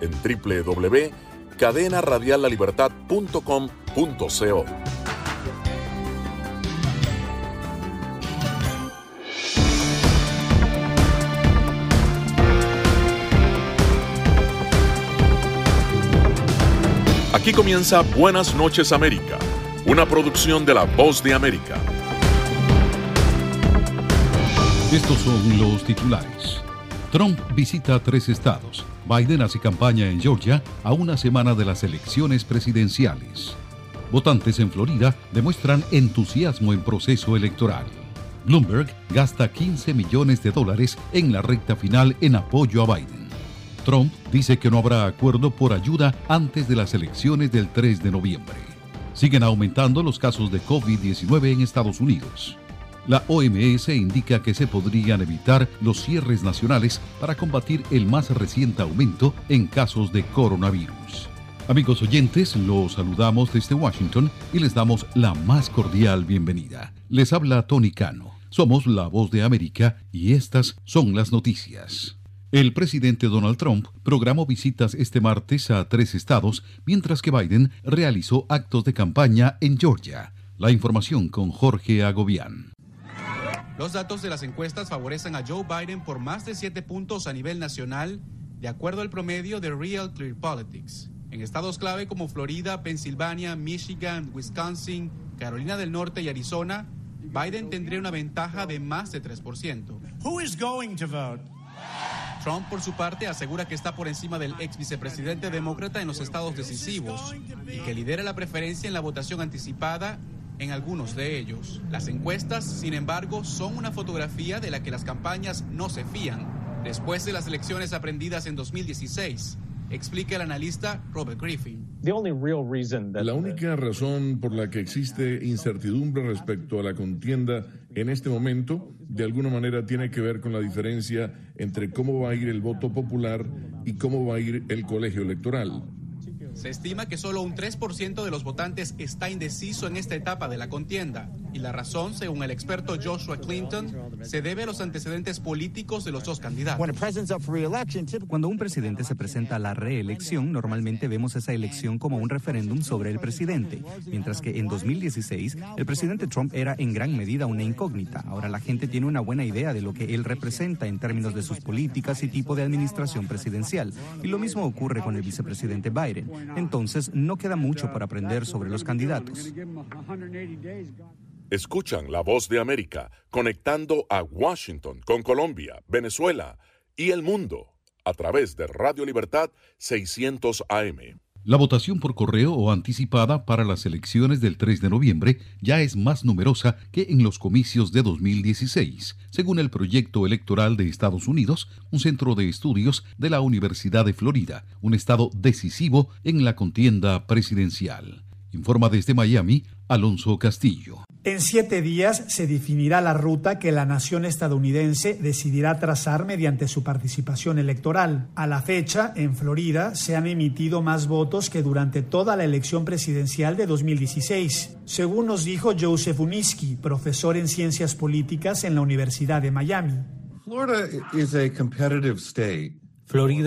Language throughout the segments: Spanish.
en www.cadenaradiallalibertad.com.co. Aquí comienza Buenas noches América, una producción de La Voz de América. Estos son los titulares. Trump visita tres estados. Biden hace campaña en Georgia a una semana de las elecciones presidenciales. Votantes en Florida demuestran entusiasmo en proceso electoral. Bloomberg gasta 15 millones de dólares en la recta final en apoyo a Biden. Trump dice que no habrá acuerdo por ayuda antes de las elecciones del 3 de noviembre. Siguen aumentando los casos de COVID-19 en Estados Unidos. La OMS indica que se podrían evitar los cierres nacionales para combatir el más reciente aumento en casos de coronavirus. Amigos oyentes, los saludamos desde Washington y les damos la más cordial bienvenida. Les habla Tony Cano. Somos la voz de América y estas son las noticias. El presidente Donald Trump programó visitas este martes a tres estados, mientras que Biden realizó actos de campaña en Georgia. La información con Jorge Agobián. Los datos de las encuestas favorecen a Joe Biden por más de siete puntos a nivel nacional, de acuerdo al promedio de Real Clear Politics. En estados clave como Florida, Pensilvania, Michigan, Wisconsin, Carolina del Norte y Arizona, Biden tendría una ventaja de más de 3%. Trump, por su parte, asegura que está por encima del ex vicepresidente demócrata en los estados decisivos y que lidera la preferencia en la votación anticipada en algunos de ellos. Las encuestas, sin embargo, son una fotografía de la que las campañas no se fían. Después de las elecciones aprendidas en 2016, explica el analista Robert Griffin. La única razón por la que existe incertidumbre respecto a la contienda en este momento, de alguna manera, tiene que ver con la diferencia entre cómo va a ir el voto popular y cómo va a ir el colegio electoral. Se estima que solo un 3% de los votantes está indeciso en esta etapa de la contienda. Y la razón, según el experto Joshua Clinton, se debe a los antecedentes políticos de los dos candidatos. Cuando un presidente se presenta a la reelección, normalmente vemos esa elección como un referéndum sobre el presidente, mientras que en 2016 el presidente Trump era en gran medida una incógnita. Ahora la gente tiene una buena idea de lo que él representa en términos de sus políticas y tipo de administración presidencial. Y lo mismo ocurre con el vicepresidente Biden. Entonces, no queda mucho para aprender sobre los candidatos. Escuchan la voz de América conectando a Washington con Colombia, Venezuela y el mundo a través de Radio Libertad 600 AM. La votación por correo o anticipada para las elecciones del 3 de noviembre ya es más numerosa que en los comicios de 2016, según el proyecto electoral de Estados Unidos, un centro de estudios de la Universidad de Florida, un estado decisivo en la contienda presidencial. Informa desde Miami Alonso Castillo. En siete días se definirá la ruta que la nación estadounidense decidirá trazar mediante su participación electoral. A la fecha, en Florida, se han emitido más votos que durante toda la elección presidencial de 2016, según nos dijo Joseph Uniski, profesor en ciencias políticas en la Universidad de Miami. Florida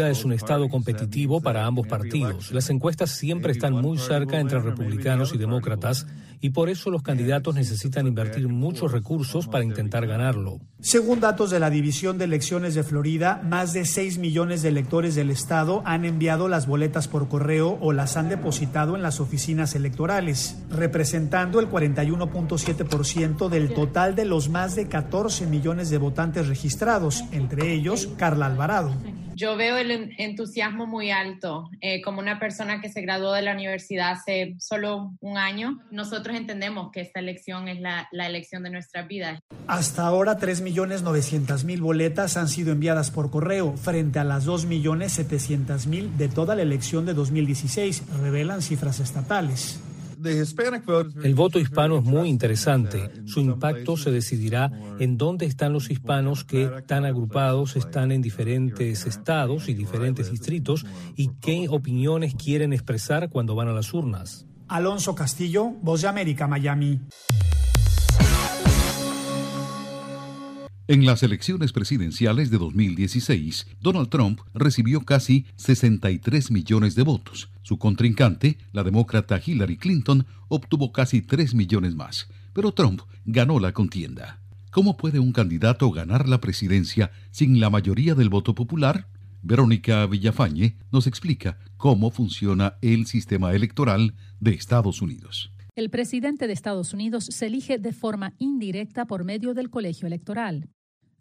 es un estado competitivo para ambos partidos. Las encuestas siempre están muy cerca entre republicanos y demócratas y por eso los candidatos necesitan invertir muchos recursos para intentar ganarlo. Según datos de la División de Elecciones de Florida, más de 6 millones de electores del estado han enviado las boletas por correo o las han depositado en las oficinas electorales, representando el 41.7% del total de los más de 14 millones de votantes registrados, entre ellos Carla Alvarado. Yo veo el entusiasmo muy alto. Eh, como una persona que se graduó de la universidad hace solo un año, nosotros entendemos que esta elección es la, la elección de nuestra vida. Hasta ahora, 3.900.000 boletas han sido enviadas por correo, frente a las 2.700.000 de toda la elección de 2016, revelan cifras estatales. El voto hispano es muy interesante. Su impacto se decidirá en dónde están los hispanos que están agrupados, están en diferentes estados y diferentes distritos y qué opiniones quieren expresar cuando van a las urnas. Alonso Castillo, Voz de América, Miami. En las elecciones presidenciales de 2016, Donald Trump recibió casi 63 millones de votos. Su contrincante, la demócrata Hillary Clinton, obtuvo casi 3 millones más. Pero Trump ganó la contienda. ¿Cómo puede un candidato ganar la presidencia sin la mayoría del voto popular? Verónica Villafañe nos explica cómo funciona el sistema electoral de Estados Unidos. El presidente de Estados Unidos se elige de forma indirecta por medio del colegio electoral.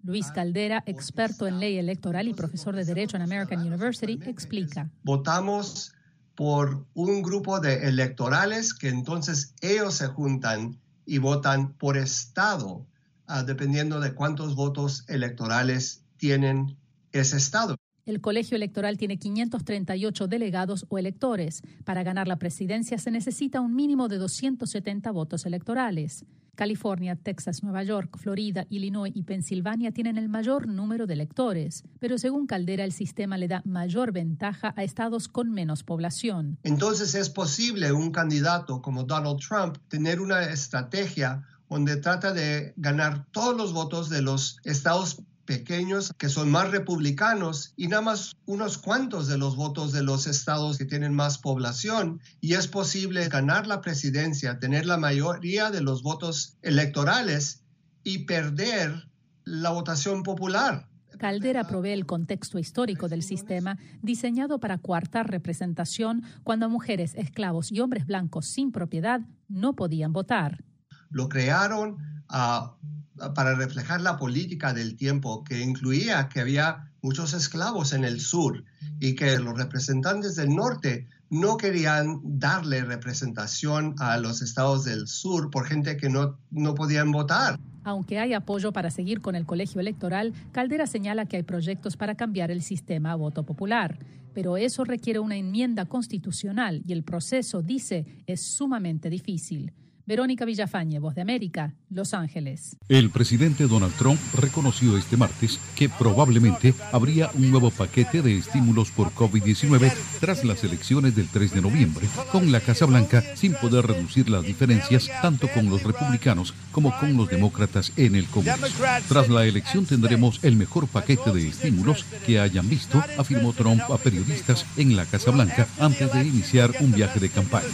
Luis Caldera, experto en ley electoral y profesor de Derecho en American University, explica. Votamos por un grupo de electorales que entonces ellos se juntan y votan por estado, ah, dependiendo de cuántos votos electorales tienen ese estado. El colegio electoral tiene 538 delegados o electores. Para ganar la presidencia se necesita un mínimo de 270 votos electorales. California, Texas, Nueva York, Florida, Illinois y Pensilvania tienen el mayor número de electores, pero según Caldera el sistema le da mayor ventaja a estados con menos población. Entonces es posible un candidato como Donald Trump tener una estrategia donde trata de ganar todos los votos de los estados pequeños que son más republicanos y nada más unos cuantos de los votos de los estados que tienen más población y es posible ganar la presidencia, tener la mayoría de los votos electorales y perder la votación popular. Caldera provee el contexto histórico del sistema diseñado para coartar representación cuando mujeres, esclavos y hombres blancos sin propiedad no podían votar. Lo crearon a para reflejar la política del tiempo, que incluía que había muchos esclavos en el sur y que los representantes del norte no querían darle representación a los estados del sur por gente que no, no podían votar. Aunque hay apoyo para seguir con el colegio electoral, Caldera señala que hay proyectos para cambiar el sistema a voto popular. Pero eso requiere una enmienda constitucional y el proceso, dice, es sumamente difícil. Verónica Villafañe, Voz de América, Los Ángeles. El presidente Donald Trump reconoció este martes que probablemente habría un nuevo paquete de estímulos por COVID-19 tras las elecciones del 3 de noviembre, con la Casa Blanca sin poder reducir las diferencias tanto con los republicanos como con los demócratas en el Congreso. Tras la elección tendremos el mejor paquete de estímulos que hayan visto, afirmó Trump a periodistas en la Casa Blanca antes de iniciar un viaje de campaña.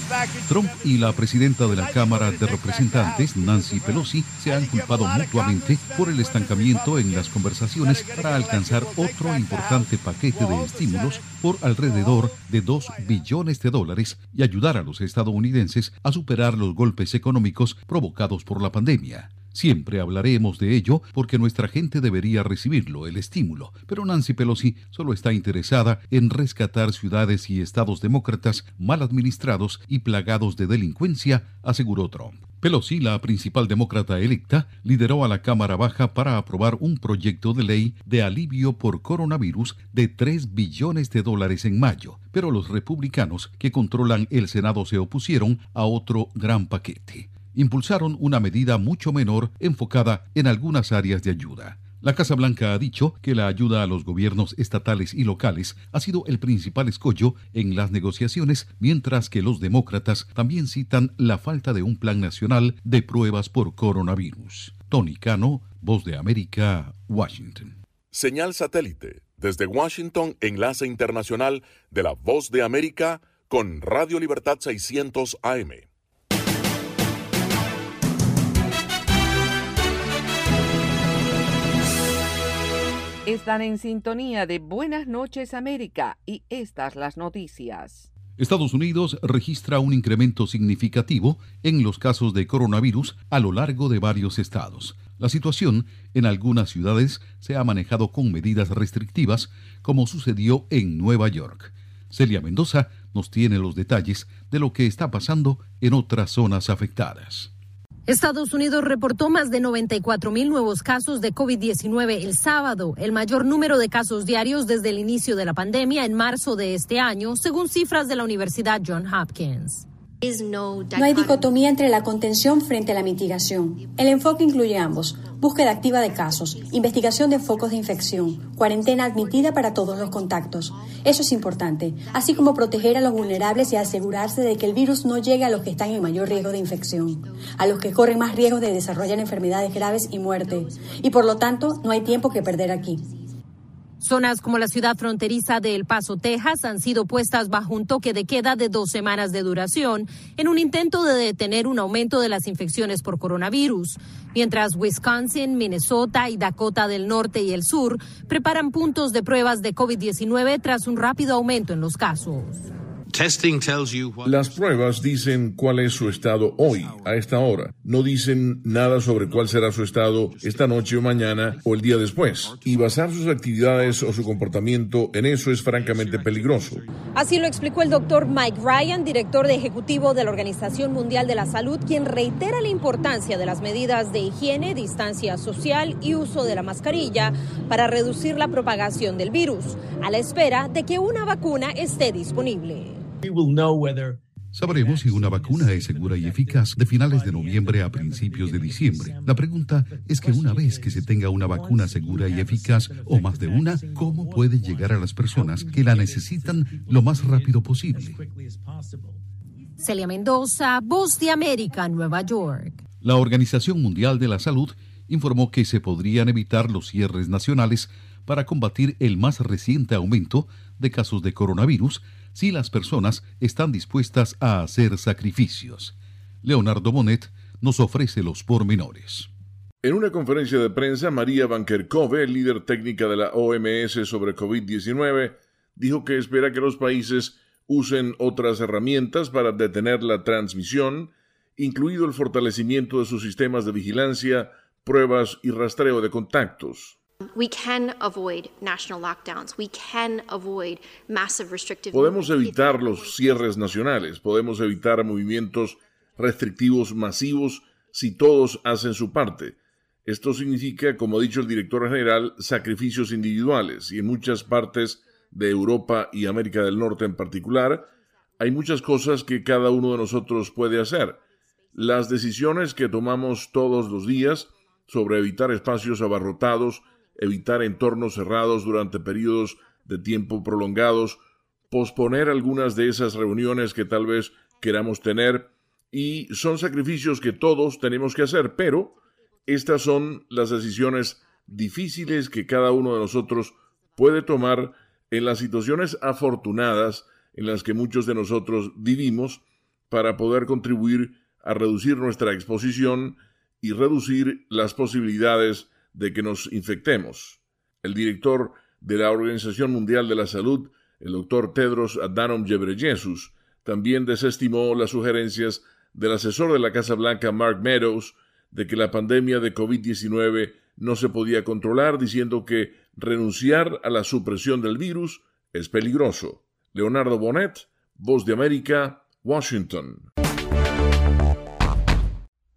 Trump y la presidenta de la Cámara de Representantes, Nancy Pelosi, se han culpado mutuamente por el estancamiento en las conversaciones para alcanzar otro importante paquete de estímulos por alrededor de 2 billones de dólares y ayudar a los estadounidenses a superar los golpes económicos provocados por la pandemia. Siempre hablaremos de ello porque nuestra gente debería recibirlo, el estímulo. Pero Nancy Pelosi solo está interesada en rescatar ciudades y estados demócratas mal administrados y plagados de delincuencia, aseguró Trump. Pelosi, la principal demócrata electa, lideró a la Cámara Baja para aprobar un proyecto de ley de alivio por coronavirus de 3 billones de dólares en mayo, pero los republicanos que controlan el Senado se opusieron a otro gran paquete impulsaron una medida mucho menor enfocada en algunas áreas de ayuda. La Casa Blanca ha dicho que la ayuda a los gobiernos estatales y locales ha sido el principal escollo en las negociaciones, mientras que los demócratas también citan la falta de un plan nacional de pruebas por coronavirus. Tony Cano, Voz de América, Washington. Señal satélite. Desde Washington, enlace internacional de la Voz de América con Radio Libertad 600 AM. Están en sintonía de Buenas noches América y estas las noticias. Estados Unidos registra un incremento significativo en los casos de coronavirus a lo largo de varios estados. La situación en algunas ciudades se ha manejado con medidas restrictivas, como sucedió en Nueva York. Celia Mendoza nos tiene los detalles de lo que está pasando en otras zonas afectadas. Estados Unidos reportó más de 94 mil nuevos casos de COVID-19 el sábado, el mayor número de casos diarios desde el inicio de la pandemia en marzo de este año, según cifras de la Universidad Johns Hopkins. No hay dicotomía entre la contención frente a la mitigación. El enfoque incluye ambos. Búsqueda activa de casos, investigación de focos de infección, cuarentena admitida para todos los contactos. Eso es importante, así como proteger a los vulnerables y asegurarse de que el virus no llegue a los que están en mayor riesgo de infección, a los que corren más riesgo de desarrollar enfermedades graves y muerte. Y por lo tanto, no hay tiempo que perder aquí. Zonas como la ciudad fronteriza de El Paso, Texas, han sido puestas bajo un toque de queda de dos semanas de duración en un intento de detener un aumento de las infecciones por coronavirus, mientras Wisconsin, Minnesota y Dakota del Norte y el Sur preparan puntos de pruebas de COVID-19 tras un rápido aumento en los casos. Las pruebas dicen cuál es su estado hoy, a esta hora. No dicen nada sobre cuál será su estado esta noche o mañana o el día después. Y basar sus actividades o su comportamiento en eso es francamente peligroso. Así lo explicó el doctor Mike Ryan, director de ejecutivo de la Organización Mundial de la Salud, quien reitera la importancia de las medidas de higiene, distancia social y uso de la mascarilla para reducir la propagación del virus, a la espera de que una vacuna esté disponible. Sabremos si una vacuna es segura y eficaz de finales de noviembre a principios de diciembre. La pregunta es que una vez que se tenga una vacuna segura y eficaz, o más de una, ¿cómo puede llegar a las personas que la necesitan lo más rápido posible? Celia Mendoza, Voz de América, Nueva York. La Organización Mundial de la Salud informó que se podrían evitar los cierres nacionales para combatir el más reciente aumento de casos de coronavirus si las personas están dispuestas a hacer sacrificios. Leonardo Bonet nos ofrece los pormenores. En una conferencia de prensa, María Van Kerkhove, líder técnica de la OMS sobre COVID-19, dijo que espera que los países usen otras herramientas para detener la transmisión, incluido el fortalecimiento de sus sistemas de vigilancia, pruebas y rastreo de contactos. Podemos evitar los cierres nacionales, podemos evitar movimientos restrictivos masivos si todos hacen su parte. Esto significa, como ha dicho el director general, sacrificios individuales y en muchas partes de Europa y América del Norte en particular, hay muchas cosas que cada uno de nosotros puede hacer. Las decisiones que tomamos todos los días sobre evitar espacios abarrotados evitar entornos cerrados durante periodos de tiempo prolongados, posponer algunas de esas reuniones que tal vez queramos tener, y son sacrificios que todos tenemos que hacer, pero estas son las decisiones difíciles que cada uno de nosotros puede tomar en las situaciones afortunadas en las que muchos de nosotros vivimos para poder contribuir a reducir nuestra exposición y reducir las posibilidades de que nos infectemos. El director de la Organización Mundial de la Salud, el doctor Tedros Adhanom Ghebreyesus, también desestimó las sugerencias del asesor de la Casa Blanca, Mark Meadows, de que la pandemia de COVID-19 no se podía controlar, diciendo que renunciar a la supresión del virus es peligroso. Leonardo Bonet, Voz de América, Washington.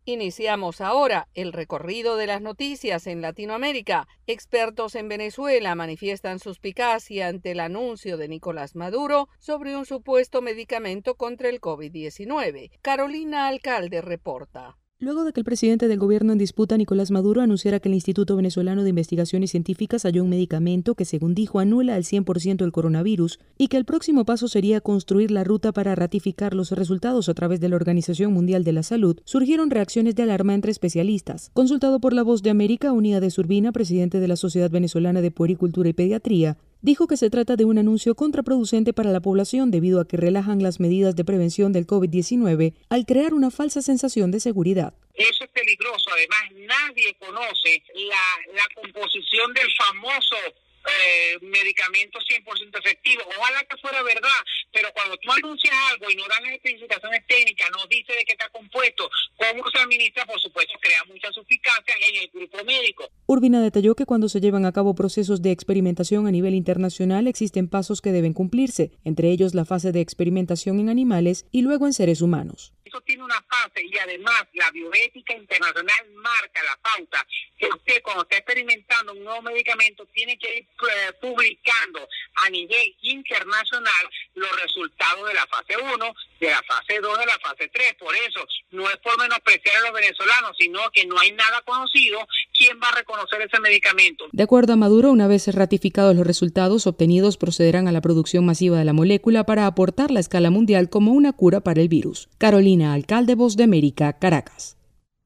Iniciamos ahora el recorrido de las noticias en Latinoamérica. Expertos en Venezuela manifiestan suspicacia ante el anuncio de Nicolás Maduro sobre un supuesto medicamento contra el COVID-19. Carolina Alcalde reporta. Luego de que el presidente del gobierno en disputa, Nicolás Maduro, anunciara que el Instituto Venezolano de Investigaciones Científicas halló un medicamento que, según dijo, anula al 100% el coronavirus y que el próximo paso sería construir la ruta para ratificar los resultados a través de la Organización Mundial de la Salud, surgieron reacciones de alarma entre especialistas. Consultado por la Voz de América, Unida de Surbina, presidente de la Sociedad Venezolana de Puericultura y Pediatría, dijo que se trata de un anuncio contraproducente para la población debido a que relajan las medidas de prevención del COVID-19 al crear una falsa sensación de seguridad. Eso es peligroso. Además, nadie conoce la, composición del famoso eh, medicamento 100% efectivo. Ojalá que fuera verdad, pero cuando tú anuncias algo y no dan las especificaciones técnicas, no dice de qué está compuesto, cómo se administra, por supuesto, crea mucha suficacia en el grupo médico. Urbina detalló que cuando se llevan a cabo procesos de experimentación a nivel internacional existen pasos que deben cumplirse, entre ellos la fase de experimentación en animales y luego en seres humanos. Eso tiene una fase y además la bioética internacional marca la pauta que usted cuando está experimentando un nuevo medicamento tiene que ir eh, publicando a nivel internacional los resultados de la fase 1, de la fase 2, de la fase 3. Por eso no es por menospreciar a los venezolanos, sino que no hay nada conocido quién va a reconocer ese medicamento. De acuerdo a Maduro, una vez ratificados los resultados obtenidos, procederán a la producción masiva de la molécula para aportar la escala mundial como una cura para el virus. Carolina, alcalde Voz de América, Caracas.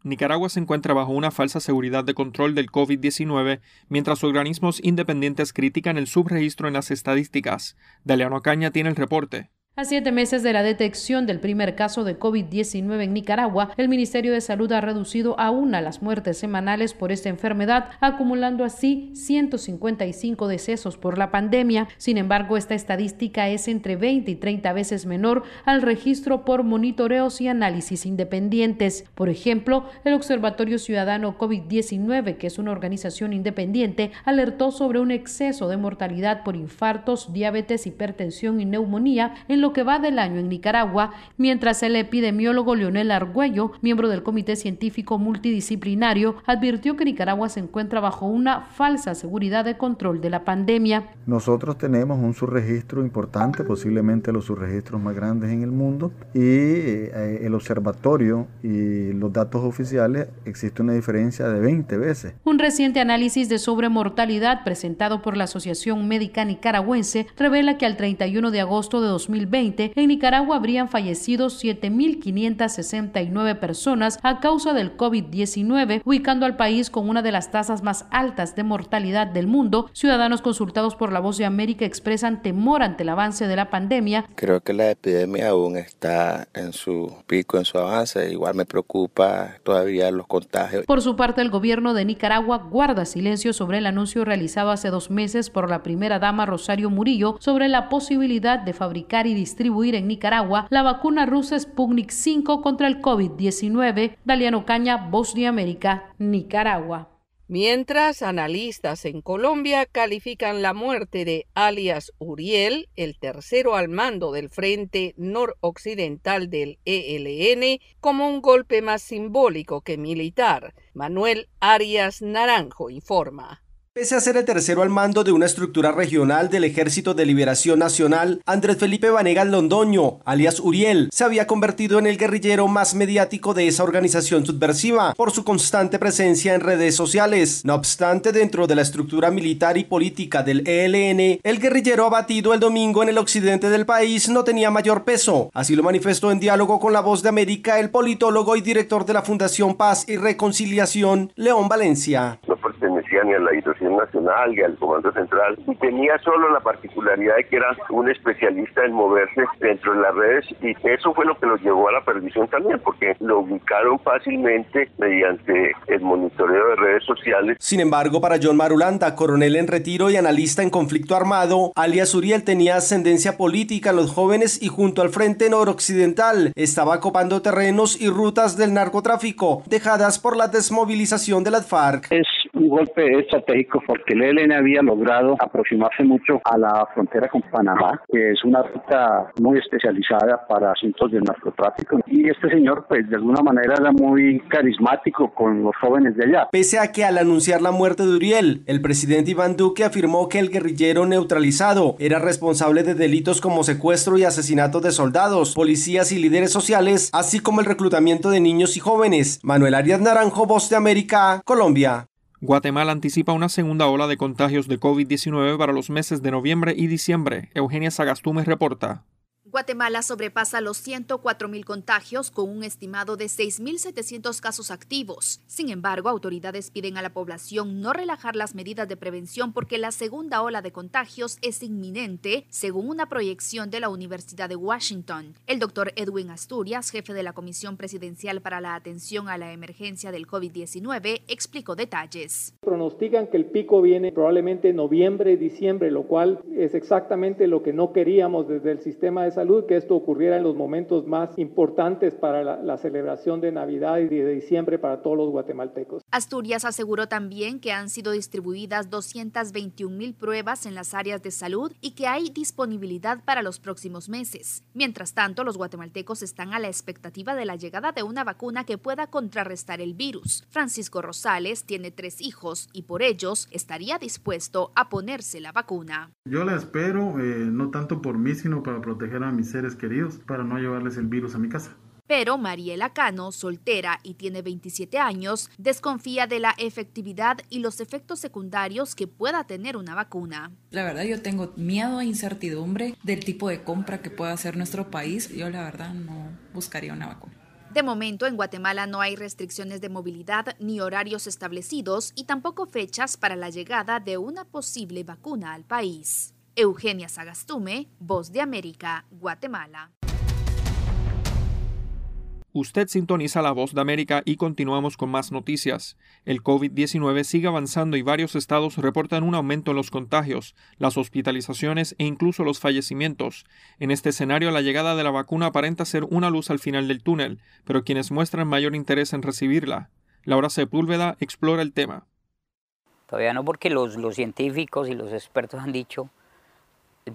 Nicaragua se encuentra bajo una falsa seguridad de control del COVID-19, mientras organismos independientes critican el subregistro en las estadísticas. Daleano Caña tiene el reporte. A siete meses de la detección del primer caso de COVID-19 en Nicaragua, el Ministerio de Salud ha reducido a una las muertes semanales por esta enfermedad, acumulando así 155 decesos por la pandemia. Sin embargo, esta estadística es entre 20 y 30 veces menor al registro por monitoreos y análisis independientes. Por ejemplo, el Observatorio Ciudadano COVID-19, que es una organización independiente, alertó sobre un exceso de mortalidad por infartos, diabetes, hipertensión y neumonía en lo que va del año en Nicaragua, mientras el epidemiólogo Leonel Argüello, miembro del Comité Científico Multidisciplinario, advirtió que Nicaragua se encuentra bajo una falsa seguridad de control de la pandemia. Nosotros tenemos un subregistro importante, posiblemente los subregistros más grandes en el mundo, y eh, el observatorio y los datos oficiales existe una diferencia de 20 veces. Un reciente análisis de sobremortalidad presentado por la Asociación Médica Nicaragüense revela que al 31 de agosto de 2020 en Nicaragua habrían fallecido 7.569 personas a causa del COVID-19, ubicando al país con una de las tasas más altas de mortalidad del mundo. Ciudadanos consultados por la Voz de América expresan temor ante el avance de la pandemia. Creo que la epidemia aún está en su pico, en su avance. Igual me preocupa todavía los contagios. Por su parte, el gobierno de Nicaragua guarda silencio sobre el anuncio realizado hace dos meses por la primera dama Rosario Murillo sobre la posibilidad de fabricar y distribuir en Nicaragua la vacuna rusa Sputnik 5 contra el COVID-19. Daliano Caña, Voz de América, Nicaragua. Mientras, analistas en Colombia califican la muerte de alias Uriel, el tercero al mando del Frente Noroccidental del ELN, como un golpe más simbólico que militar. Manuel Arias Naranjo informa. Pese a ser el tercero al mando de una estructura regional del Ejército de Liberación Nacional, Andrés Felipe Vanegas Londoño, alias Uriel, se había convertido en el guerrillero más mediático de esa organización subversiva por su constante presencia en redes sociales. No obstante, dentro de la estructura militar y política del ELN, el guerrillero abatido el domingo en el occidente del país no tenía mayor peso. Así lo manifestó en diálogo con La Voz de América el politólogo y director de la Fundación Paz y Reconciliación, León Valencia. Pertenecía ni a la Nacional y al Comando Central y tenía solo la particularidad de que era un especialista en moverse dentro de las redes y eso fue lo que lo llevó a la perdición también porque lo ubicaron fácilmente mediante el monitoreo de redes sociales. Sin embargo, para John Marulanda, coronel en retiro y analista en conflicto armado, alias Uriel tenía ascendencia política en los jóvenes y junto al frente noroccidental estaba copando terrenos y rutas del narcotráfico dejadas por la desmovilización de las FARC. Es un golpe estratégico porque el ELN había logrado aproximarse mucho a la frontera con Panamá, que es una ruta muy especializada para asuntos de narcotráfico. Y este señor, pues de alguna manera era muy carismático con los jóvenes de allá. Pese a que al anunciar la muerte de Uriel, el presidente Iván Duque afirmó que el guerrillero neutralizado era responsable de delitos como secuestro y asesinato de soldados, policías y líderes sociales, así como el reclutamiento de niños y jóvenes. Manuel Arias Naranjo, Voz de América, Colombia. Guatemala anticipa una segunda ola de contagios de COVID-19 para los meses de noviembre y diciembre. Eugenia Sagastume reporta. Guatemala sobrepasa los 104.000 contagios con un estimado de 6.700 casos activos. Sin embargo, autoridades piden a la población no relajar las medidas de prevención porque la segunda ola de contagios es inminente, según una proyección de la Universidad de Washington. El doctor Edwin Asturias, jefe de la Comisión Presidencial para la Atención a la Emergencia del COVID-19, explicó detalles. Pronostican que el pico viene probablemente en noviembre, diciembre, lo cual es exactamente lo que no queríamos desde el sistema de salud que esto ocurriera en los momentos más importantes para la, la, celebración de Navidad y de diciembre para todos los guatemaltecos. Asturias aseguró también que han sido distribuidas 221 mil pruebas en las áreas de salud y que hay disponibilidad para los próximos meses. Mientras tanto, los guatemaltecos están a la expectativa de la llegada de una vacuna que pueda contrarrestar el virus. Francisco Rosales tiene tres hijos y por ellos estaría dispuesto a ponerse la vacuna. Yo la espero, eh, no tanto por mí, sino para proteger a mis seres queridos para no llevarles el virus a mi casa. Pero Mariela Cano, soltera y tiene 27 años, desconfía de la efectividad y los efectos secundarios que pueda tener una vacuna. La verdad yo tengo miedo e incertidumbre del tipo de compra que pueda hacer nuestro país. Yo la verdad no buscaría una vacuna. De momento en Guatemala no hay restricciones de movilidad ni horarios establecidos y tampoco fechas para la llegada de una posible vacuna al país. Eugenia Sagastume, Voz de América, Guatemala. Usted sintoniza la voz de América y continuamos con más noticias. El COVID-19 sigue avanzando y varios estados reportan un aumento en los contagios, las hospitalizaciones e incluso los fallecimientos. En este escenario, la llegada de la vacuna aparenta ser una luz al final del túnel, pero quienes muestran mayor interés en recibirla. Laura Sepúlveda explora el tema. Todavía no porque los, los científicos y los expertos han dicho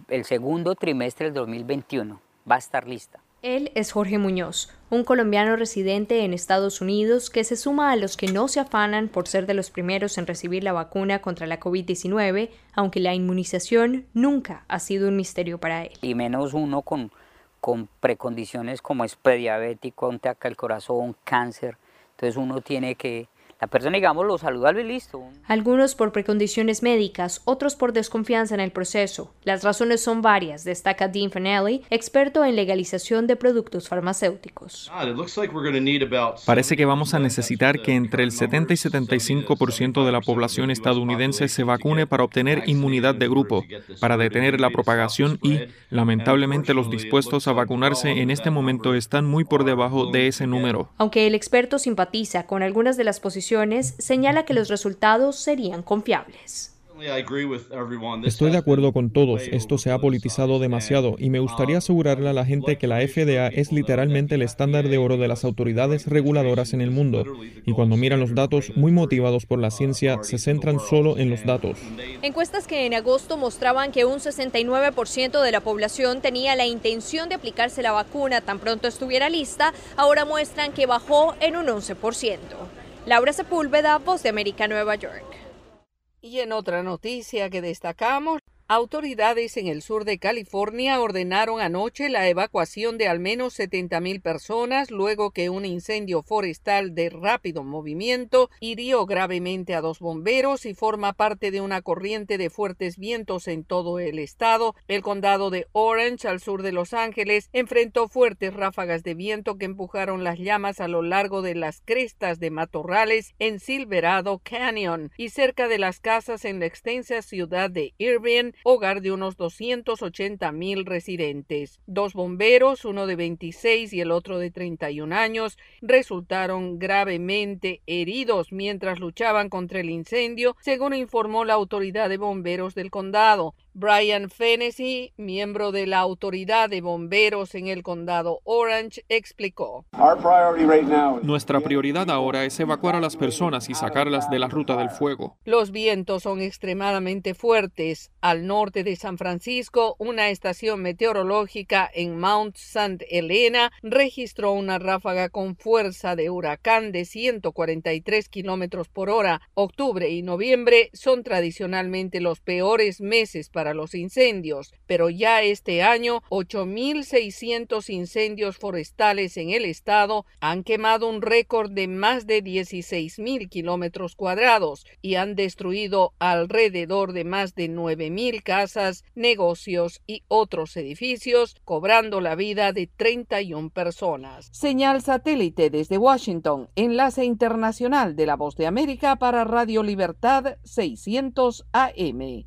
el segundo trimestre del 2021 va a estar lista. Él es Jorge Muñoz, un colombiano residente en Estados Unidos que se suma a los que no se afanan por ser de los primeros en recibir la vacuna contra la COVID-19, aunque la inmunización nunca ha sido un misterio para él. Y menos uno con, con precondiciones como es prediabético, un ataque al corazón, cáncer. Entonces uno tiene que la persona, digamos, lo saludable y listo. Algunos por precondiciones médicas, otros por desconfianza en el proceso. Las razones son varias, destaca Dean Fanelli, experto en legalización de productos farmacéuticos. Parece que vamos a necesitar que entre el 70 y 75% de la población estadounidense se vacune para obtener inmunidad de grupo, para detener la propagación y, lamentablemente, los dispuestos a vacunarse en este momento están muy por debajo de ese número. Aunque el experto simpatiza con algunas de las posiciones señala que los resultados serían confiables. Estoy de acuerdo con todos, esto se ha politizado demasiado y me gustaría asegurarle a la gente que la FDA es literalmente el estándar de oro de las autoridades reguladoras en el mundo y cuando miran los datos muy motivados por la ciencia se centran solo en los datos. Encuestas que en agosto mostraban que un 69% de la población tenía la intención de aplicarse la vacuna tan pronto estuviera lista, ahora muestran que bajó en un 11%. Laura Sepúlveda, Voz de América, Nueva York. Y en otra noticia que destacamos, Autoridades en el sur de California ordenaron anoche la evacuación de al menos 70.000 personas luego que un incendio forestal de rápido movimiento hirió gravemente a dos bomberos y forma parte de una corriente de fuertes vientos en todo el estado. El condado de Orange, al sur de Los Ángeles, enfrentó fuertes ráfagas de viento que empujaron las llamas a lo largo de las crestas de matorrales en Silverado Canyon y cerca de las casas en la extensa ciudad de Irvine hogar de unos 280 mil residentes. Dos bomberos, uno de 26 y el otro de 31 años, resultaron gravemente heridos mientras luchaban contra el incendio, según informó la autoridad de bomberos del condado. Brian Fennessy, miembro de la autoridad de bomberos en el condado Orange, explicó. Nuestra prioridad ahora es evacuar a las personas y sacarlas de la ruta del fuego. Los vientos son extremadamente fuertes. Al norte de San Francisco, una estación meteorológica en Mount St. Helena registró una ráfaga con fuerza de huracán de 143 kilómetros por hora. Octubre y noviembre son tradicionalmente los peores meses para para los incendios, pero ya este año 8.600 incendios forestales en el estado han quemado un récord de más de 16.000 kilómetros cuadrados y han destruido alrededor de más de 9.000 casas, negocios y otros edificios, cobrando la vida de 31 personas. Señal satélite desde Washington, enlace internacional de la Voz de América para Radio Libertad 600 AM.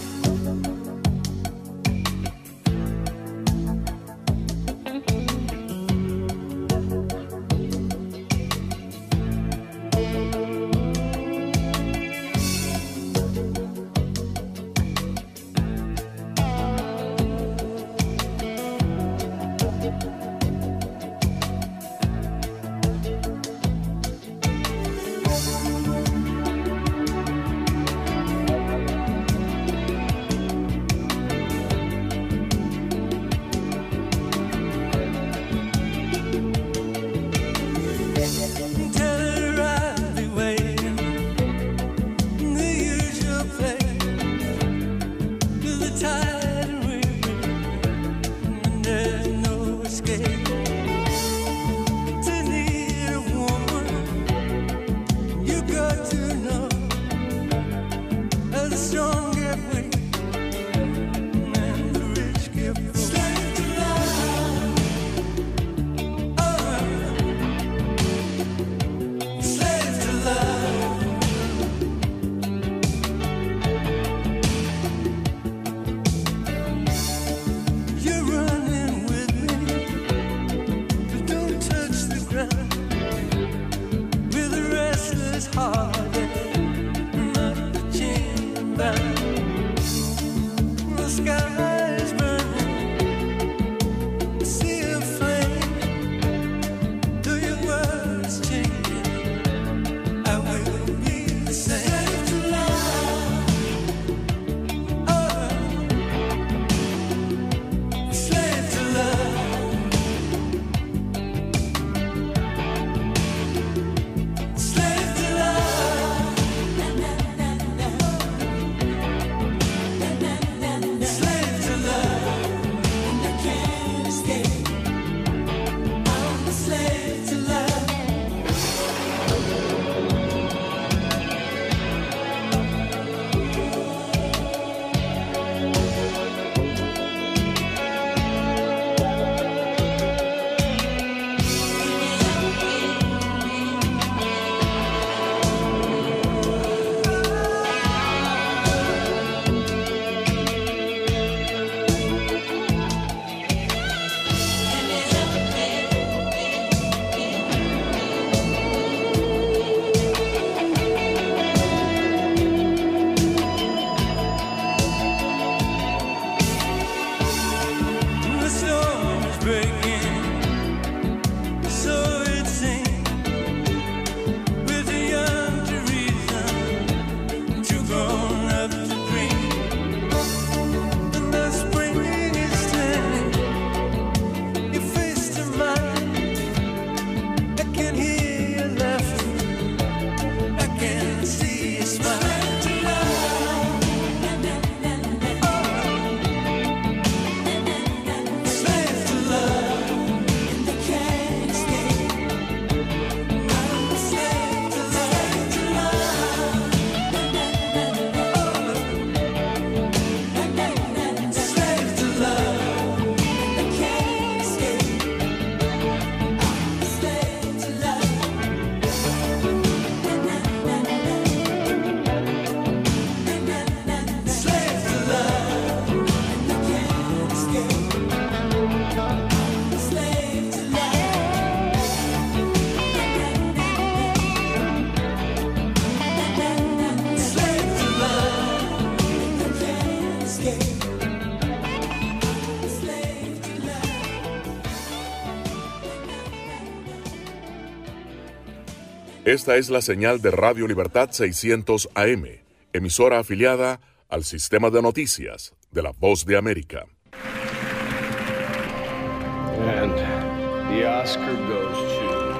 Esta es la señal de Radio Libertad 600 AM, emisora afiliada al sistema de noticias de la Voz de América.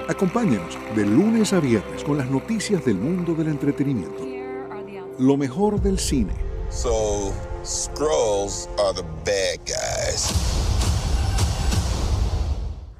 Acompáñenos de lunes a viernes con las noticias del mundo del entretenimiento. lo mejor del cine. So, Scrolls are the bad guys.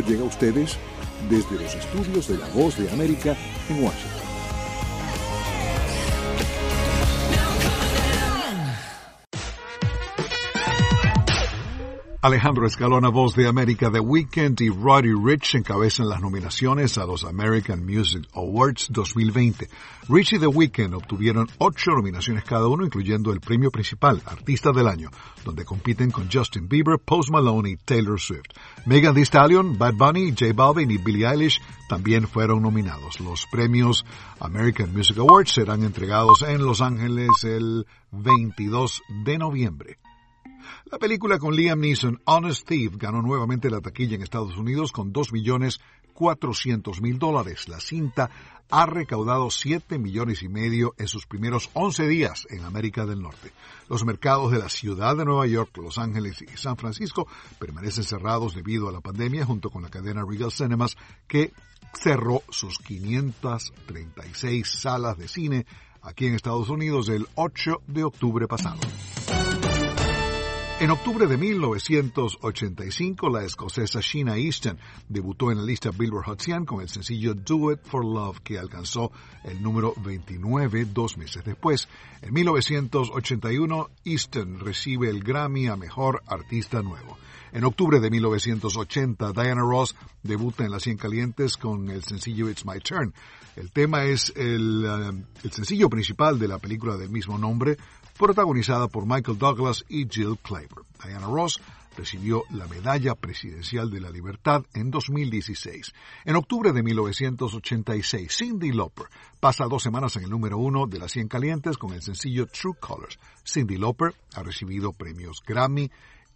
llega a ustedes desde los estudios de La Voz de América en Washington. Alejandro Escalona, voz de América, The Weeknd y Roddy Rich encabezan las nominaciones a los American Music Awards 2020. Rich y The Weeknd obtuvieron ocho nominaciones cada uno, incluyendo el premio principal, Artista del Año, donde compiten con Justin Bieber, Post Malone y Taylor Swift. Megan Thee Stallion, Bad Bunny, J Balvin y Billie Eilish también fueron nominados. Los premios American Music Awards serán entregados en Los Ángeles el 22 de noviembre. La película con Liam Neeson, Honest Thief, ganó nuevamente la taquilla en Estados Unidos con 2.400.000 dólares. La cinta ha recaudado 7 millones y medio en sus primeros 11 días en América del Norte. Los mercados de la ciudad de Nueva York, Los Ángeles y San Francisco permanecen cerrados debido a la pandemia junto con la cadena Regal Cinemas que cerró sus 536 salas de cine aquí en Estados Unidos el 8 de octubre pasado. En octubre de 1985, la escocesa Sheena Easton debutó en la lista Billboard Hot 100 con el sencillo Do It for Love, que alcanzó el número 29 dos meses después. En 1981, Easton recibe el Grammy a Mejor Artista Nuevo. En octubre de 1980, Diana Ross debuta en las 100 calientes con el sencillo It's My Turn. El tema es el, el sencillo principal de la película del mismo nombre, protagonizada por Michael Douglas y Jill Clayburgh. Diana Ross recibió la Medalla Presidencial de la Libertad en 2016. En octubre de 1986, Cindy Lauper pasa dos semanas en el número uno de las 100 calientes con el sencillo True Colors. Cindy Lauper ha recibido premios Grammy,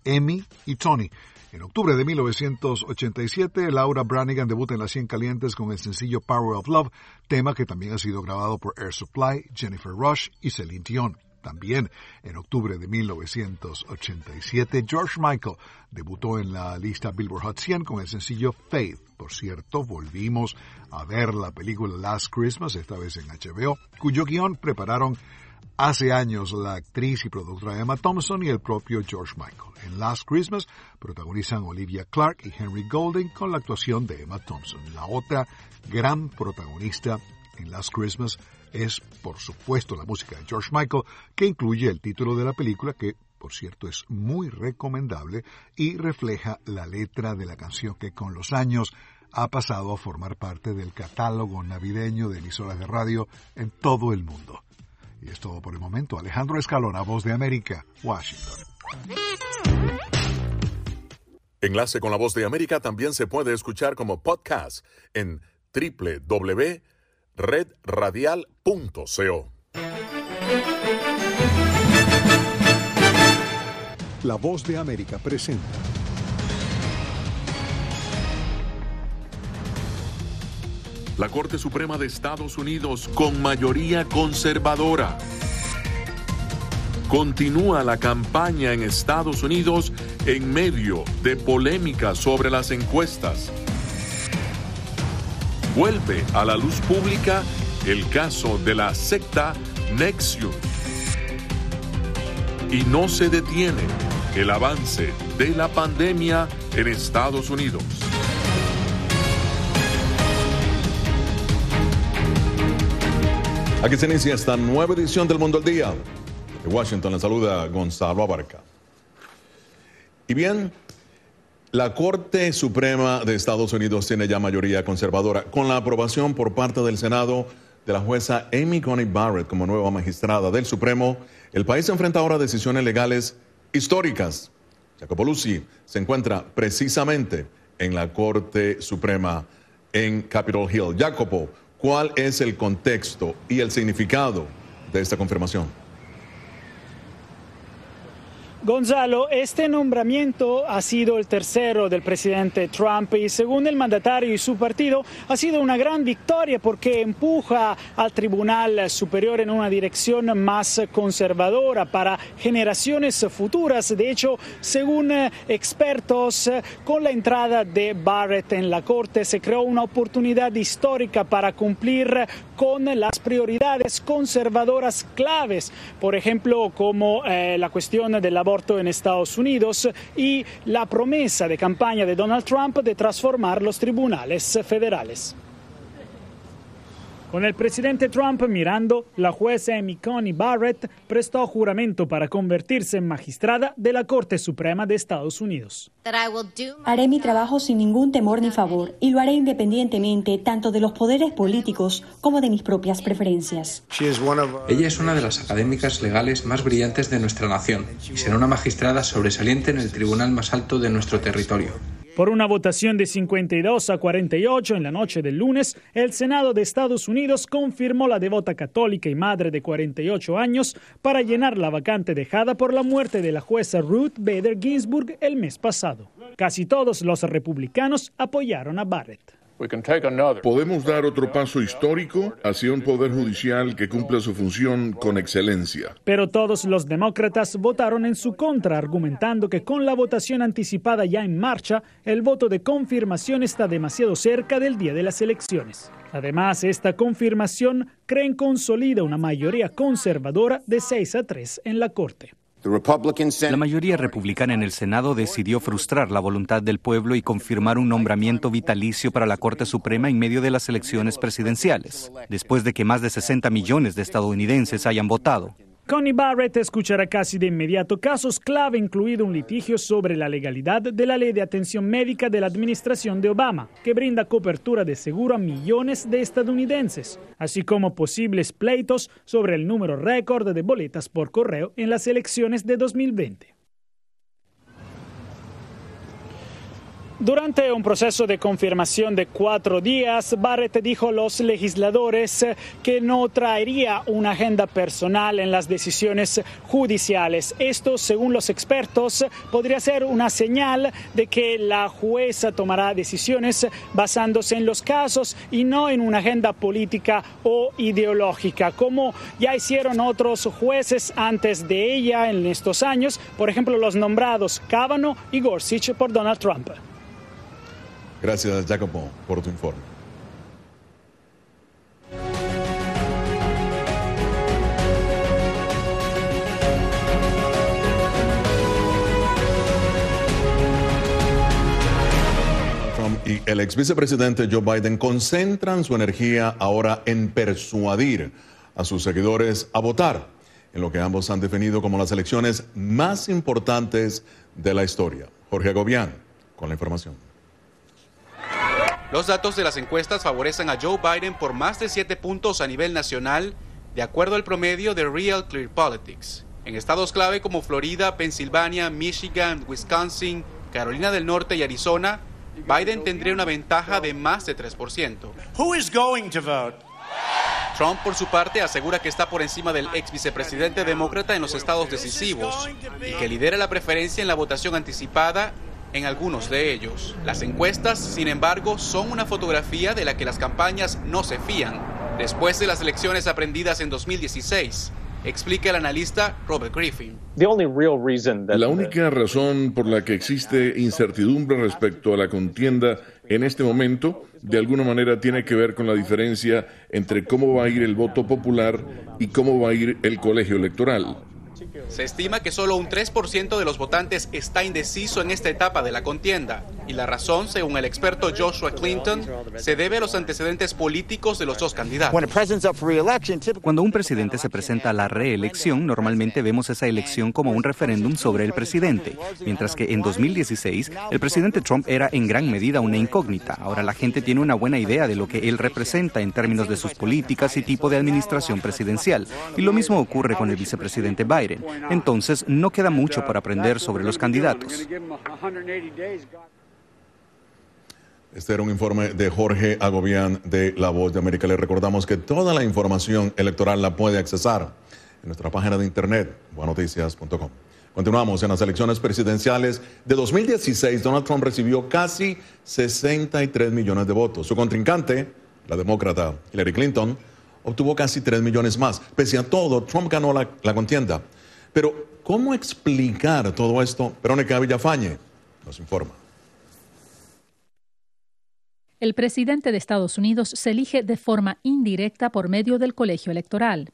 Emmy y Tony. En octubre de 1987, Laura Branigan debuta en las 100 calientes con el sencillo Power of Love, tema que también ha sido grabado por Air Supply, Jennifer Rush y Celine Dion. También en octubre de 1987, George Michael debutó en la lista Billboard Hot 100 con el sencillo Faith. Por cierto, volvimos a ver la película Last Christmas, esta vez en HBO, cuyo guion prepararon hace años la actriz y productora Emma Thompson y el propio George Michael. En Last Christmas protagonizan Olivia Clark y Henry Golding con la actuación de Emma Thompson. La otra gran protagonista en Last Christmas es, por supuesto, la música de George Michael, que incluye el título de la película, que, por cierto, es muy recomendable y refleja la letra de la canción que con los años ha pasado a formar parte del catálogo navideño de emisoras de radio en todo el mundo. Y es todo por el momento. Alejandro Escalona, Voz de América, Washington. Enlace con la Voz de América también se puede escuchar como podcast en www.redradial.co. La Voz de América presenta. La Corte Suprema de Estados Unidos con mayoría conservadora. Continúa la campaña en Estados Unidos en medio de polémica sobre las encuestas. Vuelve a la luz pública el caso de la secta Nexium. Y no se detiene el avance de la pandemia en Estados Unidos. Aquí se inicia esta nueva edición del Mundo al Día. De Washington le saluda Gonzalo Abarca. Y bien, la Corte Suprema de Estados Unidos tiene ya mayoría conservadora, con la aprobación por parte del Senado de la jueza Amy Coney Barrett como nueva magistrada del Supremo. El país enfrenta ahora decisiones legales históricas. Jacopo Luzzi se encuentra precisamente en la Corte Suprema en Capitol Hill. Jacopo, ¿cuál es el contexto y el significado de esta confirmación. Gonzalo, este nombramiento ha sido el tercero del presidente Trump y según el mandatario y su partido ha sido una gran victoria porque empuja al Tribunal Superior en una dirección más conservadora para generaciones futuras. De hecho, según eh, expertos, con la entrada de Barrett en la Corte se creó una oportunidad histórica para cumplir con las prioridades conservadoras claves, por ejemplo, como eh, la cuestión del en Estados Unidos y la promesa de campaña de Donald Trump de transformar los tribunales federales. Con el presidente Trump mirando, la jueza Amy Coney Barrett prestó juramento para convertirse en magistrada de la Corte Suprema de Estados Unidos. Haré mi trabajo sin ningún temor ni favor y lo haré independientemente tanto de los poderes políticos como de mis propias preferencias. Ella es una de las académicas legales más brillantes de nuestra nación y será una magistrada sobresaliente en el tribunal más alto de nuestro territorio. Por una votación de 52 a 48 en la noche del lunes, el Senado de Estados Unidos confirmó la devota católica y madre de 48 años para llenar la vacante dejada por la muerte de la jueza Ruth Bader Ginsburg el mes pasado. Casi todos los republicanos apoyaron a Barrett. Podemos dar otro paso histórico hacia un poder judicial que cumpla su función con excelencia. Pero todos los demócratas votaron en su contra, argumentando que con la votación anticipada ya en marcha, el voto de confirmación está demasiado cerca del día de las elecciones. Además, esta confirmación creen consolida una mayoría conservadora de 6 a 3 en la Corte. La mayoría republicana en el Senado decidió frustrar la voluntad del pueblo y confirmar un nombramiento vitalicio para la Corte Suprema en medio de las elecciones presidenciales, después de que más de 60 millones de estadounidenses hayan votado. Connie Barrett escuchará casi de inmediato casos clave, incluido un litigio sobre la legalidad de la ley de atención médica de la administración de Obama, que brinda cobertura de seguro a millones de estadounidenses, así como posibles pleitos sobre el número récord de boletas por correo en las elecciones de 2020. Durante un proceso de confirmación de cuatro días, Barrett dijo a los legisladores que no traería una agenda personal en las decisiones judiciales. Esto, según los expertos, podría ser una señal de que la jueza tomará decisiones basándose en los casos y no en una agenda política o ideológica, como ya hicieron otros jueces antes de ella en estos años, por ejemplo los nombrados Kavanaugh y Gorsuch por Donald Trump. Gracias, Jacopo, por tu informe. Y el ex vicepresidente Joe Biden concentran su energía ahora en persuadir a sus seguidores a votar en lo que ambos han definido como las elecciones más importantes de la historia. Jorge Agobián, con la información. Los datos de las encuestas favorecen a Joe Biden por más de 7 puntos a nivel nacional, de acuerdo al promedio de Real Clear Politics. En estados clave como Florida, Pensilvania, Michigan, Wisconsin, Carolina del Norte y Arizona, Biden tendría una ventaja de más de 3%. Trump, por su parte, asegura que está por encima del ex vicepresidente demócrata en los estados decisivos y que lidera la preferencia en la votación anticipada en algunos de ellos. Las encuestas, sin embargo, son una fotografía de la que las campañas no se fían. Después de las elecciones aprendidas en 2016, explica el analista Robert Griffin. La única razón por la que existe incertidumbre respecto a la contienda en este momento, de alguna manera, tiene que ver con la diferencia entre cómo va a ir el voto popular y cómo va a ir el colegio electoral. Se estima que solo un 3% de los votantes está indeciso en esta etapa de la contienda, y la razón, según el experto Joshua Clinton, se debe a los antecedentes políticos de los dos candidatos. Cuando un presidente se presenta a la reelección, normalmente vemos esa elección como un referéndum sobre el presidente, mientras que en 2016 el presidente Trump era en gran medida una incógnita. Ahora la gente tiene una buena idea de lo que él representa en términos de sus políticas y tipo de administración presidencial, y lo mismo ocurre con el vicepresidente Biden. Entonces, no queda mucho por aprender sobre los candidatos. Este era un informe de Jorge Agobián de La Voz de América. Le recordamos que toda la información electoral la puede accesar en nuestra página de internet, buenoticias.com. Continuamos en las elecciones presidenciales de 2016. Donald Trump recibió casi 63 millones de votos. Su contrincante, la demócrata Hillary Clinton, obtuvo casi 3 millones más. Pese a todo, Trump ganó la, la contienda. Pero, ¿cómo explicar todo esto? Verónica Villafañe nos informa. El presidente de Estados Unidos se elige de forma indirecta por medio del colegio electoral.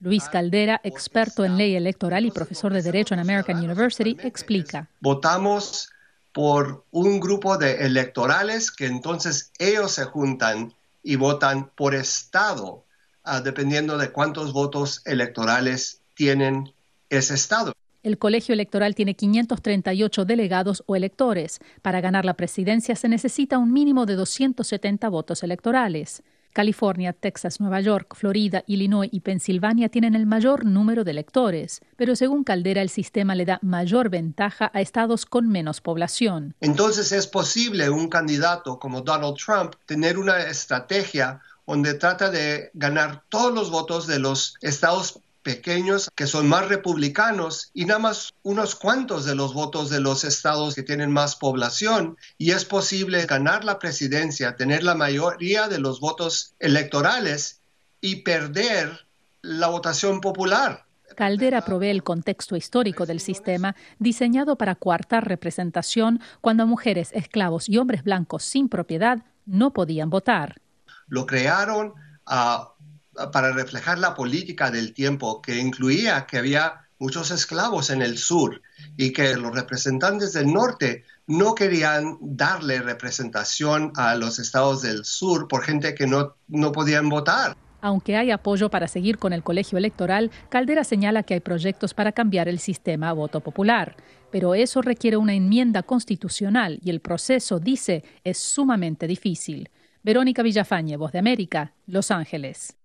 Luis Caldera, experto en ley electoral y profesor de Derecho en American University, explica. Votamos por un grupo de electorales que entonces ellos se juntan y votan por estado, uh, dependiendo de cuántos votos electorales tienen ese estado. El colegio electoral tiene 538 delegados o electores. Para ganar la presidencia se necesita un mínimo de 270 votos electorales. California, Texas, Nueva York, Florida, Illinois y Pensilvania tienen el mayor número de electores, pero según Caldera el sistema le da mayor ventaja a estados con menos población. Entonces es posible un candidato como Donald Trump tener una estrategia donde trata de ganar todos los votos de los estados pequeños que son más republicanos y nada más unos cuantos de los votos de los estados que tienen más población y es posible ganar la presidencia, tener la mayoría de los votos electorales y perder la votación popular. Caldera provee el contexto histórico del sistema diseñado para coartar representación cuando mujeres, esclavos y hombres blancos sin propiedad no podían votar. Lo crearon a para reflejar la política del tiempo, que incluía que había muchos esclavos en el sur y que los representantes del norte no querían darle representación a los estados del sur por gente que no, no podían votar. Aunque hay apoyo para seguir con el colegio electoral, Caldera señala que hay proyectos para cambiar el sistema a voto popular. Pero eso requiere una enmienda constitucional y el proceso, dice, es sumamente difícil. Verónica Villafañe, Voz de América, Los Ángeles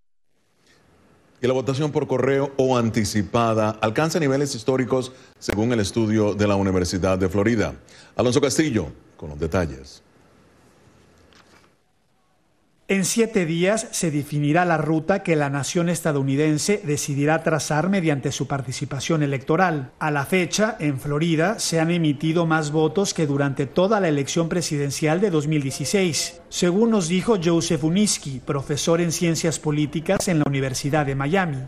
y la votación por correo o anticipada alcanza niveles históricos según el estudio de la Universidad de Florida. Alonso Castillo, con los detalles. En siete días se definirá la ruta que la nación estadounidense decidirá trazar mediante su participación electoral. A la fecha, en Florida, se han emitido más votos que durante toda la elección presidencial de 2016, según nos dijo Joseph Uniski, profesor en ciencias políticas en la Universidad de Miami.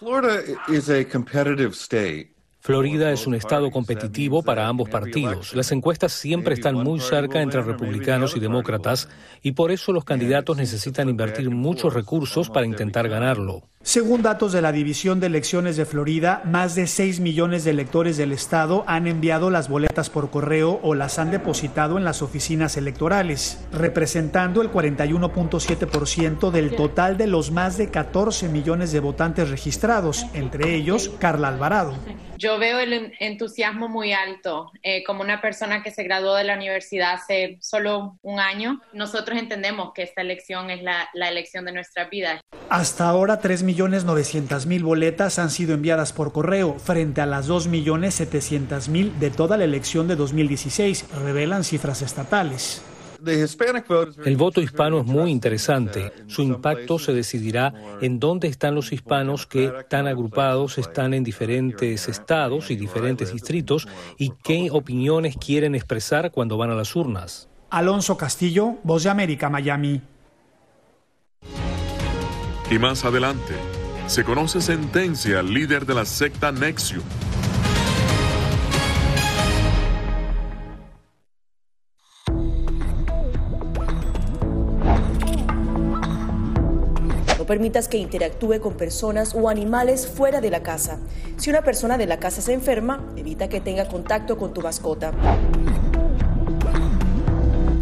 Florida is a competitive state. Florida es un estado competitivo para ambos partidos. Las encuestas siempre están muy cerca entre republicanos y demócratas y por eso los candidatos necesitan invertir muchos recursos para intentar ganarlo. Según datos de la División de Elecciones de Florida, más de 6 millones de electores del estado han enviado las boletas por correo o las han depositado en las oficinas electorales, representando el 41.7% del total de los más de 14 millones de votantes registrados, entre ellos Carla Alvarado. Yo veo el entusiasmo muy alto. Eh, como una persona que se graduó de la universidad hace solo un año, nosotros entendemos que esta elección es la, la elección de nuestra vida. Hasta ahora, 3.900.000 boletas han sido enviadas por correo, frente a las 2.700.000 de toda la elección de 2016, revelan cifras estatales. El voto hispano es muy interesante. Su impacto se decidirá en dónde están los hispanos que tan agrupados están en diferentes estados y diferentes distritos y qué opiniones quieren expresar cuando van a las urnas. Alonso Castillo, Voz de América, Miami. Y más adelante, se conoce sentencia al líder de la secta Nexium No permitas que interactúe con personas o animales fuera de la casa. Si una persona de la casa se enferma, evita que tenga contacto con tu mascota.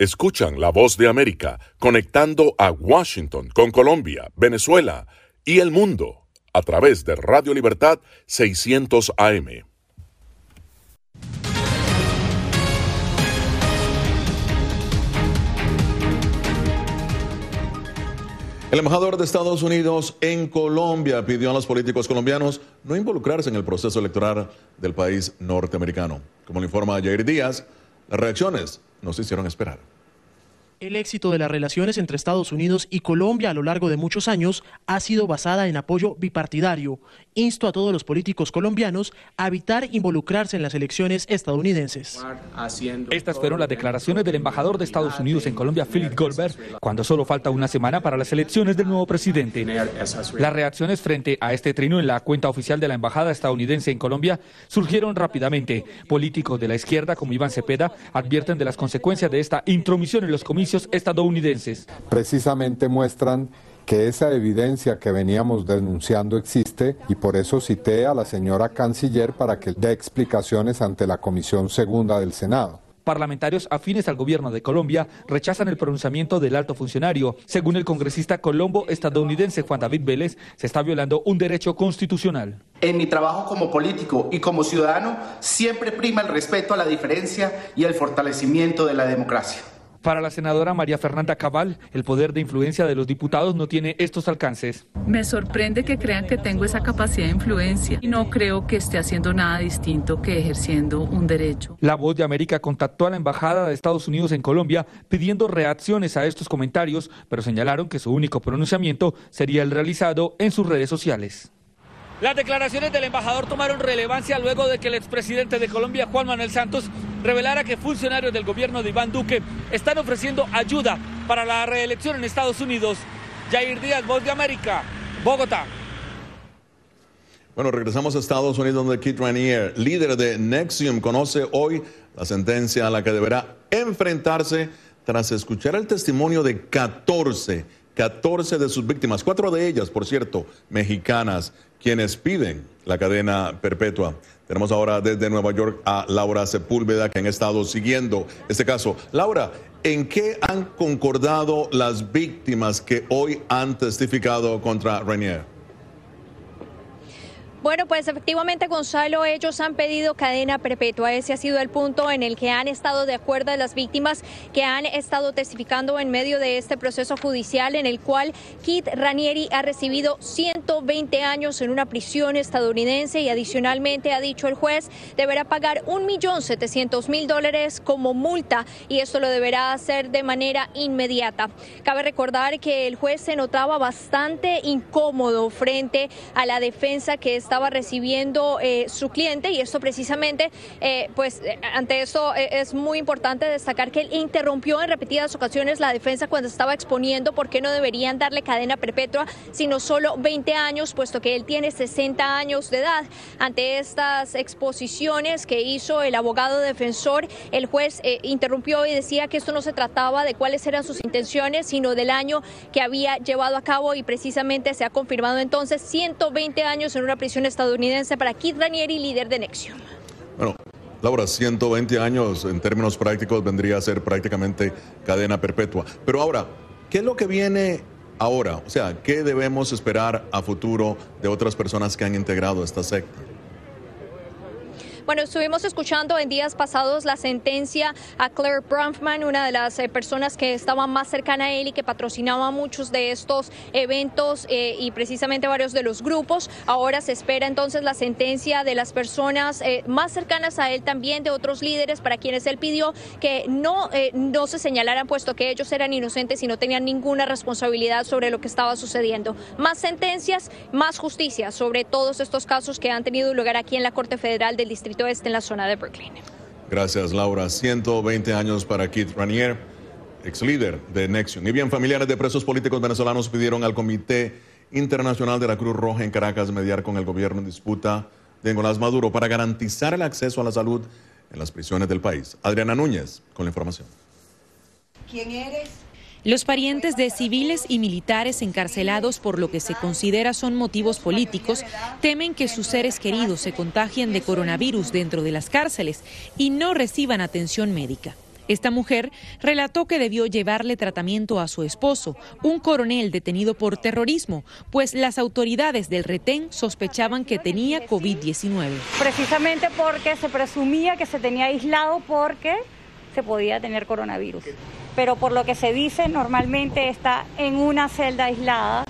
Escuchan la voz de América conectando a Washington con Colombia, Venezuela y el mundo a través de Radio Libertad 600 AM. El embajador de Estados Unidos en Colombia pidió a los políticos colombianos no involucrarse en el proceso electoral del país norteamericano. Como lo informa Jair Díaz, las reacciones nos hicieron esperar. El éxito de las relaciones entre Estados Unidos y Colombia a lo largo de muchos años ha sido basada en apoyo bipartidario. Insto a todos los políticos colombianos a evitar involucrarse en las elecciones estadounidenses. Estas fueron las declaraciones del embajador de Estados Unidos en Colombia, Philip Goldberg, cuando solo falta una semana para las elecciones del nuevo presidente. Las reacciones frente a este trino en la cuenta oficial de la embajada estadounidense en Colombia surgieron rápidamente. Políticos de la izquierda, como Iván Cepeda, advierten de las consecuencias de esta intromisión en los comicios estadounidenses. Precisamente muestran que esa evidencia que veníamos denunciando existe y por eso cité a la señora canciller para que dé explicaciones ante la Comisión Segunda del Senado parlamentarios afines al gobierno de Colombia rechazan el pronunciamiento del alto funcionario. Según el congresista colombo estadounidense Juan David Vélez, se está violando un derecho constitucional. En mi trabajo como político y como ciudadano siempre prima el respeto a la diferencia y el fortalecimiento de la democracia. Para la senadora María Fernanda Cabal, el poder de influencia de los diputados no tiene estos alcances. Me sorprende que crean que tengo esa capacidad de influencia y no creo que esté haciendo nada distinto que ejerciendo un derecho. La Voz de América contactó a la Embajada de Estados Unidos en Colombia pidiendo reacciones a estos comentarios, pero señalaron que su único pronunciamiento sería el realizado en sus redes sociales. Las declaraciones del embajador tomaron relevancia luego de que el expresidente de Colombia, Juan Manuel Santos, revelara que funcionarios del gobierno de Iván Duque están ofreciendo ayuda para la reelección en Estados Unidos. Jair Díaz, Voz de América, Bogotá. Bueno, regresamos a Estados Unidos donde Keith Rainier, líder de Nexium, conoce hoy la sentencia a la que deberá enfrentarse tras escuchar el testimonio de 14, 14 de sus víctimas, cuatro de ellas, por cierto, mexicanas quienes piden la cadena perpetua. Tenemos ahora desde Nueva York a Laura Sepúlveda, que han estado siguiendo este caso. Laura, ¿en qué han concordado las víctimas que hoy han testificado contra Rainier? Bueno, pues efectivamente, Gonzalo, ellos han pedido cadena perpetua. Ese ha sido el punto en el que han estado de acuerdo las víctimas que han estado testificando en medio de este proceso judicial en el cual Kit Ranieri ha recibido 120 años en una prisión estadounidense y adicionalmente ha dicho el juez deberá pagar un millón setecientos mil dólares como multa y esto lo deberá hacer de manera inmediata. Cabe recordar que el juez se notaba bastante incómodo frente a la defensa que es estaba recibiendo eh, su cliente y esto precisamente, eh, pues eh, ante eso es muy importante destacar que él interrumpió en repetidas ocasiones la defensa cuando estaba exponiendo por qué no deberían darle cadena perpetua, sino solo 20 años, puesto que él tiene 60 años de edad. Ante estas exposiciones que hizo el abogado defensor, el juez interrumpió y decía que esto no se trataba de cuáles eran sus intenciones, sino del año que había llevado a cabo y precisamente se ha confirmado entonces 120 años en una prisión estadounidense para Kit Ranieri, líder de Nexium. Bueno, Laura, 120 años en términos prácticos vendría a ser prácticamente cadena perpetua. Pero ahora, ¿qué es lo que viene ahora? O sea, ¿qué debemos esperar a futuro de otras personas que han integrado esta secta? Bueno, estuvimos escuchando en días pasados la sentencia a Claire Bronfman, una de las eh, personas que estaba más cercana a él y que patrocinaba muchos de estos eventos eh, y precisamente varios de los grupos. Ahora se espera entonces la sentencia de las personas eh, más cercanas a él también, de otros líderes para quienes él pidió que no, no se señalaran, puesto que ellos eran inocentes y no tenían ninguna responsabilidad sobre lo que estaba sucediendo. Más sentencias, más justicia sobre todos estos casos que han tenido lugar aquí en la Corte Federal del Distrito Este en la zona de Brooklyn. Gracias, Laura. 120 años para Keith Ranier, ex líder de Nexion. Y bien, familiares de presos políticos venezolanos pidieron al Comité Internacional de la Cruz Roja en Caracas mediar con el gobierno en disputa de Nicolás Maduro para garantizar el acceso a la salud en las prisiones del país. Adriana Núñez con la información. ¿Quién eres? Los parientes de civiles y militares encarcelados por lo que se considera son motivos políticos temen que sus seres queridos se contagien de coronavirus dentro de las cárceles y no reciban atención médica. Esta mujer relató que debió llevarle tratamiento a su esposo, un coronel detenido por terrorismo, pues las autoridades del retén sospechaban que tenía COVID-19. Precisamente porque se presumía que se tenía aislado porque se podía tener coronavirus pero por lo que se dice normalmente está en una celda aislada,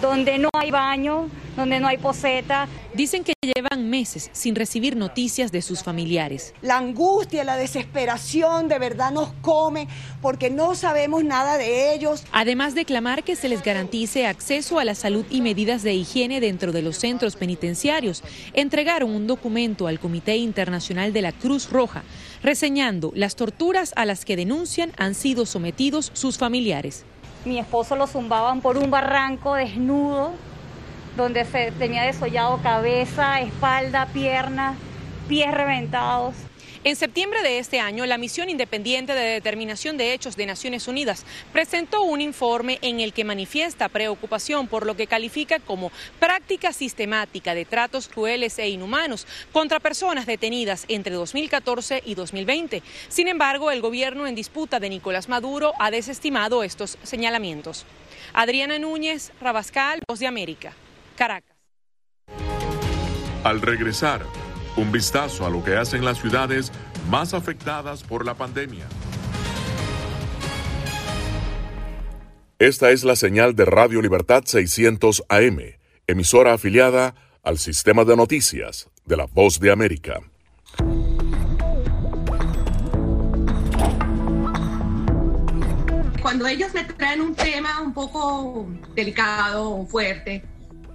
donde no hay baño, donde no hay poseta. Dicen que llevan meses sin recibir noticias de sus familiares. La angustia, la desesperación de verdad nos come porque no sabemos nada de ellos. Además de clamar que se les garantice acceso a la salud y medidas de higiene dentro de los centros penitenciarios, entregaron un documento al Comité Internacional de la Cruz Roja reseñando las torturas a las que denuncian han sido sometidos sus familiares. Mi esposo lo zumbaban por un barranco desnudo, donde se tenía desollado cabeza, espalda, piernas, pies reventados. En septiembre de este año, la Misión Independiente de Determinación de Hechos de Naciones Unidas presentó un informe en el que manifiesta preocupación por lo que califica como práctica sistemática de tratos crueles e inhumanos contra personas detenidas entre 2014 y 2020. Sin embargo, el gobierno en disputa de Nicolás Maduro ha desestimado estos señalamientos. Adriana Núñez, Rabascal, Voz de América, Caracas. Al regresar, un vistazo a lo que hacen las ciudades más afectadas por la pandemia. Esta es la señal de Radio Libertad 600 AM, emisora afiliada al sistema de noticias de la Voz de América. Cuando ellos me traen un tema un poco delicado o fuerte,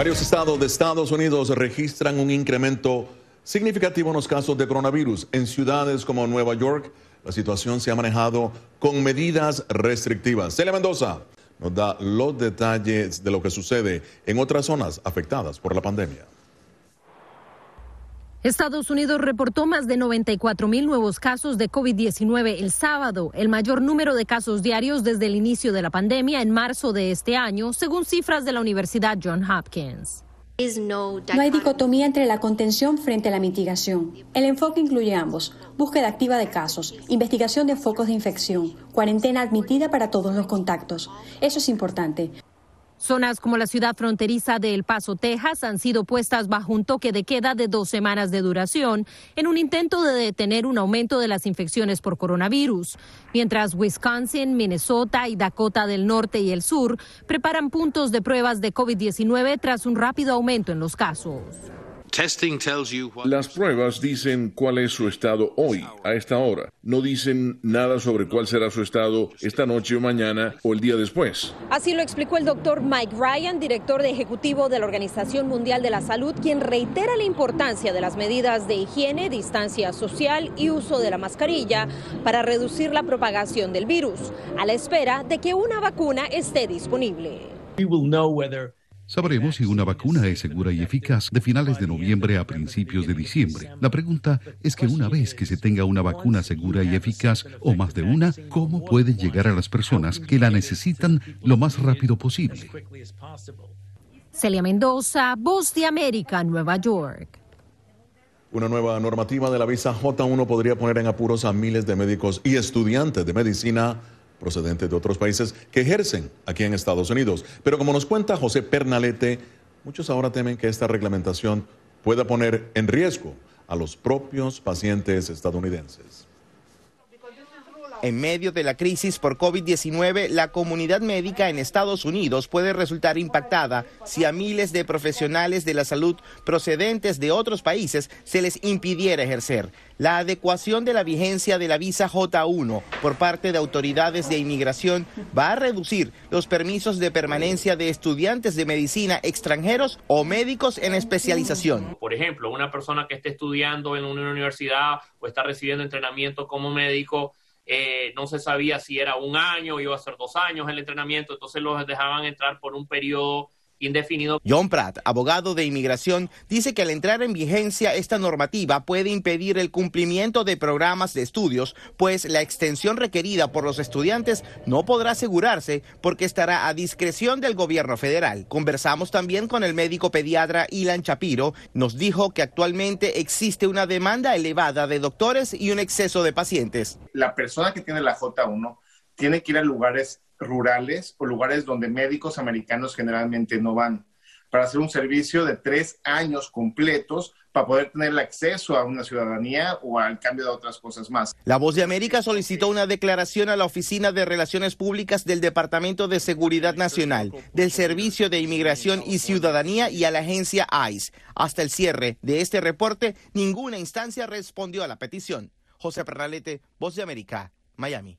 Varios estados de Estados Unidos registran un incremento significativo en los casos de coronavirus. En ciudades como Nueva York, la situación se ha manejado con medidas restrictivas. Celia Mendoza nos da los detalles de lo que sucede en otras zonas afectadas por la pandemia. Estados Unidos reportó más de 94 mil nuevos casos de COVID-19 el sábado, el mayor número de casos diarios desde el inicio de la pandemia en marzo de este año, según cifras de la Universidad John Hopkins. No hay dicotomía entre la contención frente a la mitigación. El enfoque incluye ambos, búsqueda activa de casos, investigación de focos de infección, cuarentena admitida para todos los contactos. Eso es importante. Zonas como la ciudad fronteriza de El Paso, Texas, han sido puestas bajo un toque de queda de dos semanas de duración en un intento de detener un aumento de las infecciones por coronavirus, mientras Wisconsin, Minnesota y Dakota del Norte y el Sur preparan puntos de pruebas de COVID-19 tras un rápido aumento en los casos. Las pruebas dicen cuál es su estado hoy, a esta hora. No dicen nada sobre cuál será su estado esta noche o mañana o el día después. Así lo explicó el doctor Mike Ryan, director de ejecutivo de la Organización Mundial de la Salud, quien reitera la importancia de las medidas de higiene, distancia social y uso de la mascarilla para reducir la propagación del virus, a la espera de que una vacuna esté disponible. Sabremos si una vacuna es segura y eficaz de finales de noviembre a principios de diciembre. La pregunta es que una vez que se tenga una vacuna segura y eficaz, o más de una, ¿cómo puede llegar a las personas que la necesitan lo más rápido posible? Celia Mendoza, Voz de América, Nueva York. Una nueva normativa de la visa J1 podría poner en apuros a miles de médicos y estudiantes de medicina procedentes de otros países que ejercen aquí en Estados Unidos. Pero como nos cuenta José Pernalete, muchos ahora temen que esta reglamentación pueda poner en riesgo a los propios pacientes estadounidenses. En medio de la crisis por COVID-19, la comunidad médica en Estados Unidos puede resultar impactada si a miles de profesionales de la salud procedentes de otros países se les impidiera ejercer. La adecuación de la vigencia de la visa J1 por parte de autoridades de inmigración va a reducir los permisos de permanencia de estudiantes de medicina extranjeros o médicos en especialización. Por ejemplo, una persona que esté estudiando en una universidad o está recibiendo entrenamiento como médico eh, no se sabía si era un año, o iba a ser dos años el entrenamiento, entonces los dejaban entrar por un periodo indefinido. John Pratt, abogado de inmigración, dice que al entrar en vigencia esta normativa puede impedir el cumplimiento de programas de estudios, pues la extensión requerida por los estudiantes no podrá asegurarse porque estará a discreción del gobierno federal. Conversamos también con el médico pediatra Ilan Chapiro, nos dijo que actualmente existe una demanda elevada de doctores y un exceso de pacientes. La persona que tiene la J1 tiene que ir a lugares rurales o lugares donde médicos americanos generalmente no van, para hacer un servicio de tres años completos para poder tener el acceso a una ciudadanía o al cambio de otras cosas más. La Voz de América solicitó una declaración a la Oficina de Relaciones Públicas del Departamento de Seguridad Nacional, del Servicio de Inmigración y Ciudadanía y a la agencia ICE. Hasta el cierre de este reporte, ninguna instancia respondió a la petición. José Perralete, Voz de América, Miami.